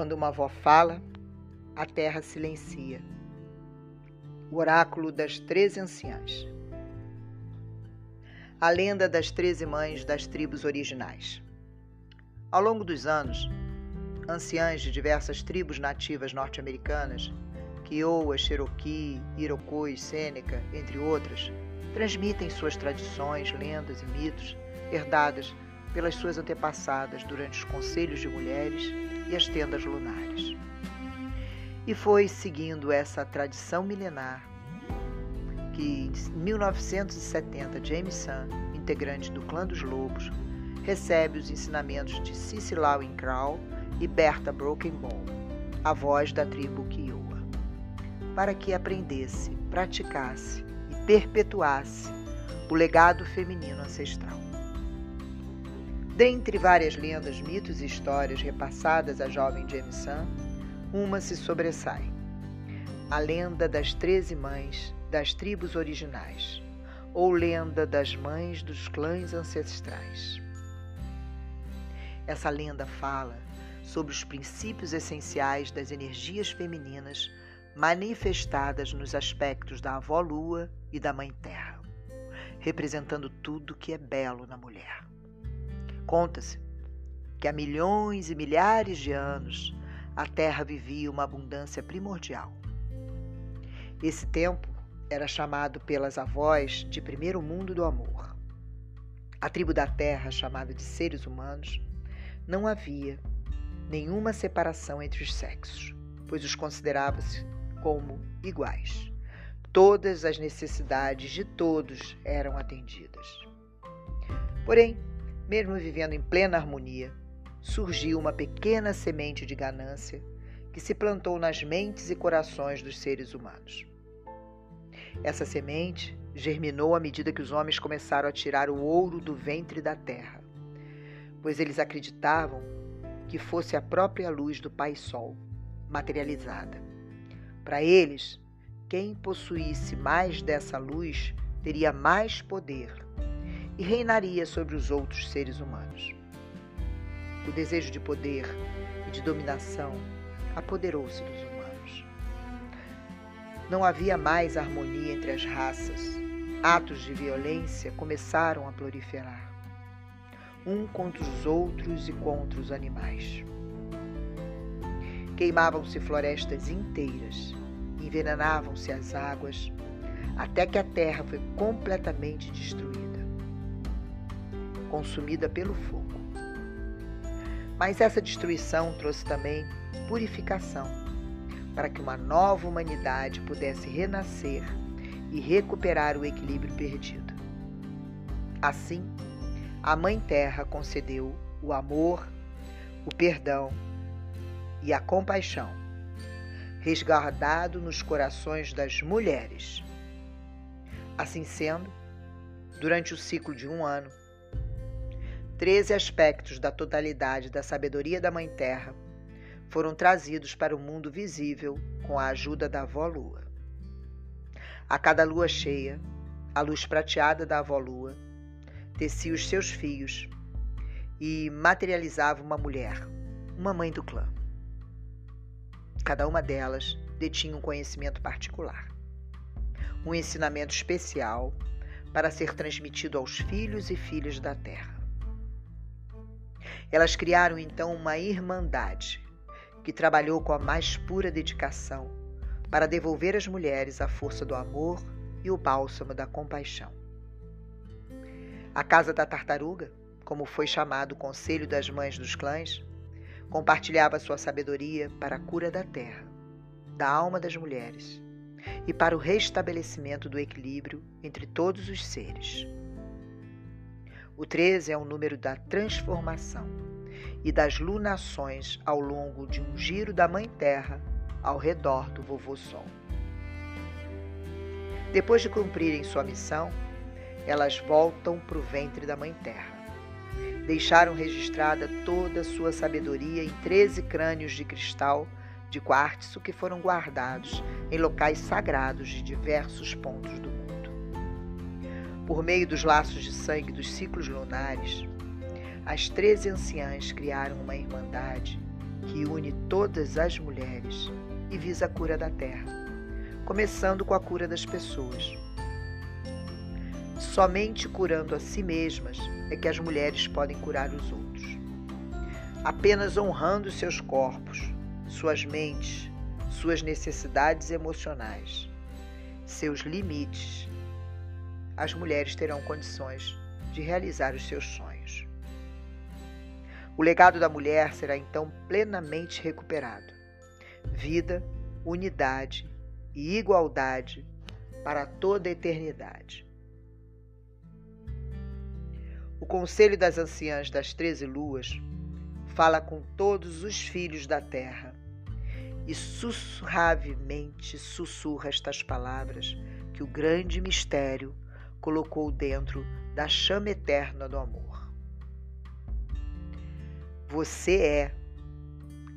Quando uma avó fala, a terra silencia. O oráculo das treze anciãs. A lenda das treze mães das tribos originais. Ao longo dos anos, anciãs de diversas tribos nativas norte-americanas, Kiowa, Cherokee, Iroquois, Sêneca, entre outras, transmitem suas tradições, lendas e mitos herdadas pelas suas antepassadas durante os conselhos de mulheres e as tendas lunares. E foi seguindo essa tradição milenar que, em 1970, James Sun, integrante do Clã dos Lobos, recebe os ensinamentos de Cicilau Crow e Berta Broken Bone, a voz da tribo Kiowa, para que aprendesse, praticasse e perpetuasse o legado feminino ancestral. Dentre várias lendas, mitos e histórias repassadas à jovem Jameson, uma se sobressai. A lenda das treze mães das tribos originais, ou lenda das mães dos clãs ancestrais. Essa lenda fala sobre os princípios essenciais das energias femininas manifestadas nos aspectos da avó lua e da mãe terra, representando tudo que é belo na mulher. Conta-se que há milhões e milhares de anos a Terra vivia uma abundância primordial. Esse tempo era chamado pelas avós de primeiro mundo do amor. A tribo da Terra, chamada de seres humanos, não havia nenhuma separação entre os sexos, pois os considerava-se como iguais. Todas as necessidades de todos eram atendidas. Porém, mesmo vivendo em plena harmonia, surgiu uma pequena semente de ganância que se plantou nas mentes e corações dos seres humanos. Essa semente germinou à medida que os homens começaram a tirar o ouro do ventre da terra, pois eles acreditavam que fosse a própria luz do Pai Sol materializada. Para eles, quem possuísse mais dessa luz teria mais poder e reinaria sobre os outros seres humanos. O desejo de poder e de dominação apoderou-se dos humanos. Não havia mais harmonia entre as raças. Atos de violência começaram a proliferar, um contra os outros e contra os animais. Queimavam-se florestas inteiras, envenenavam-se as águas, até que a terra foi completamente destruída consumida pelo fogo. Mas essa destruição trouxe também purificação, para que uma nova humanidade pudesse renascer e recuperar o equilíbrio perdido. Assim, a Mãe Terra concedeu o amor, o perdão e a compaixão, resguardado nos corações das mulheres. Assim sendo, durante o ciclo de um ano, Treze aspectos da totalidade da sabedoria da Mãe Terra foram trazidos para o mundo visível com a ajuda da avó Lua. A cada lua cheia, a luz prateada da avó Lua tecia os seus fios e materializava uma mulher, uma mãe do clã. Cada uma delas detinha um conhecimento particular, um ensinamento especial para ser transmitido aos filhos e filhas da terra. Elas criaram então uma irmandade que trabalhou com a mais pura dedicação para devolver às mulheres a força do amor e o bálsamo da compaixão. A Casa da Tartaruga, como foi chamado o Conselho das Mães dos Clãs, compartilhava sua sabedoria para a cura da terra, da alma das mulheres e para o restabelecimento do equilíbrio entre todos os seres. O 13 é o número da transformação e das lunações ao longo de um giro da Mãe Terra ao redor do Vovô Sol. Depois de cumprirem sua missão, elas voltam para o ventre da Mãe Terra. Deixaram registrada toda a sua sabedoria em 13 crânios de cristal de quartzo que foram guardados em locais sagrados de diversos pontos do mundo. Por meio dos laços de sangue dos ciclos lunares, as treze anciãs criaram uma irmandade que une todas as mulheres e visa a cura da terra, começando com a cura das pessoas. Somente curando a si mesmas é que as mulheres podem curar os outros. Apenas honrando seus corpos, suas mentes, suas necessidades emocionais, seus limites, as mulheres terão condições de realizar os seus sonhos. O legado da mulher será então plenamente recuperado. Vida, unidade e igualdade para toda a eternidade. O Conselho das Anciãs das Treze Luas fala com todos os filhos da terra e sussurravemente sussurra estas palavras que o grande mistério colocou dentro da chama eterna do amor. Você é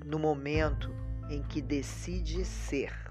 no momento em que decide ser.